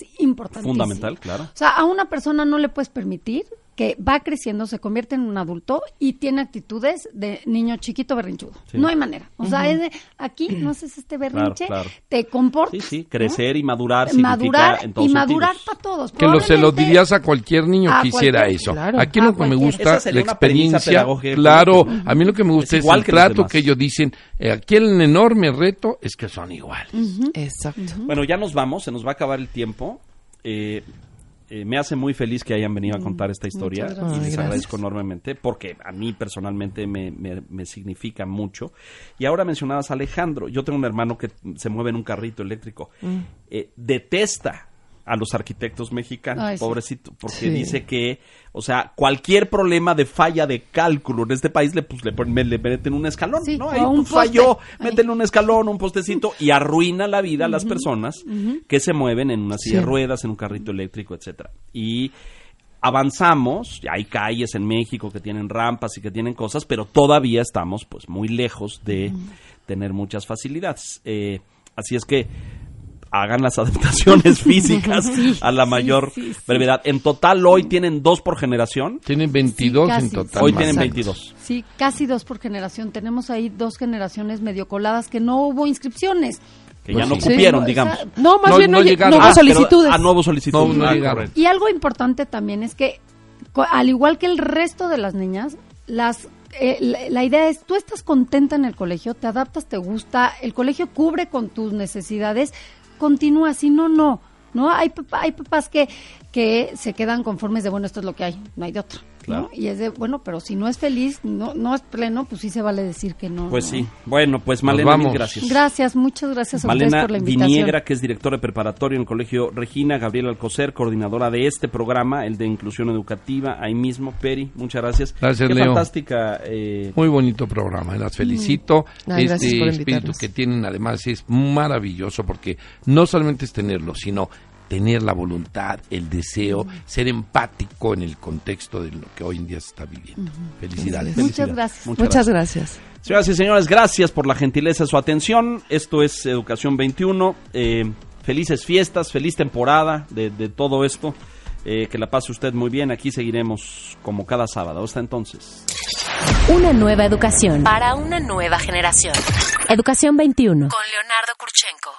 Fundamental, claro. O sea, a una persona no le puedes permitir que va creciendo, se convierte en un adulto y tiene actitudes de niño chiquito berrinchudo. Sí. No hay manera. O sea, es de, aquí no haces este berrinche, claro. te comportas. Sí, sí, ¿no? crecer y madurar madurar en todos y madurar para todos. Que lo, se lo dirías a cualquier niño A que hiciera cualquier- eso. claro. Aquí A lo que me gusta, la experiencia, claro, a mí lo que me gusta Es es, igual el trato que ellos dicen, eh, aquí el enorme reto es que son iguales. Exacto. Bueno, ya nos vamos, se nos va a acabar el tiempo. Eh, eh, me hace muy feliz que hayan venido a contar esta historia y les agradezco enormemente porque a mí personalmente me, me- me significa mucho. Y ahora mencionabas a Alejandro, yo tengo un hermano que se mueve en un carrito eléctrico. Eh, detesta a los arquitectos mexicanos, Ay, pobrecito, porque Sí. dice que, o sea, cualquier problema de falla de cálculo en este país le, pues, le, meten un escalón, Sí, ¿no? Ahí un pues, falló, métele un escalón, un postecito y arruina la vida a las personas que se mueven en una silla de ruedas, en un carrito eléctrico, etcétera. Y avanzamos, ya hay calles en México que tienen rampas y que tienen cosas, pero todavía estamos pues muy lejos de tener muchas facilidades. Eh, así es que hagan las adaptaciones físicas Sí, a la mayor sí, sí. brevedad. En total hoy tienen dos por generación. Tienen 22 casi, en sí. total. Hoy más. tienen Exacto. 22. Sí, casi dos por generación. Tenemos ahí dos generaciones medio coladas que no hubo inscripciones. que Pues ya no sí. cupieron, Sí, digamos. esa- No, más No- bien no no, lle- llegaron. no hubo Ah, solicitudes. a nuevos solicitudes. No, no Ah. Y algo importante también es que, co- al igual que el resto de las niñas, las eh, la, la idea es, tú estás contenta en el colegio, te adaptas, te gusta, el colegio cubre con tus necesidades, continúa, si no, no. ¿no? Hay, hay papás que, que se quedan conformes de, bueno, esto es lo que hay, no hay de otro. ¿No? Y es de, bueno, pero si no es feliz, no, no es pleno, pues sí se vale decir que no. Pues ¿no? sí. Bueno, pues Malena, mil vamos. gracias. Gracias, muchas gracias a ustedes Malena por la invitación. Viniegra, que es directora de preparatorio en el Colegio Regina, Gabriela Alcocer, coordinadora de este programa, el de inclusión educativa, ahí mismo, Peri, muchas gracias. Gracias, Qué Leo. fantástica. eh, Muy bonito programa, las felicito. Ay, gracias este espíritu que tienen además es maravilloso porque no solamente es tenerlo, sino tener la voluntad, el deseo, ser empático en el contexto de lo que hoy en día se está viviendo. Felicidades. Muchas gracias. Muchas gracias. Señoras y señores, gracias por la gentileza de su atención. Esto es Educación 21. Eh, felices fiestas, feliz temporada de, de todo esto. Eh, que la pase usted muy bien. Aquí seguiremos como cada sábado. Hasta entonces. Una nueva educación para una nueva generación. Educación 21. Con Leonardo Kurchenko.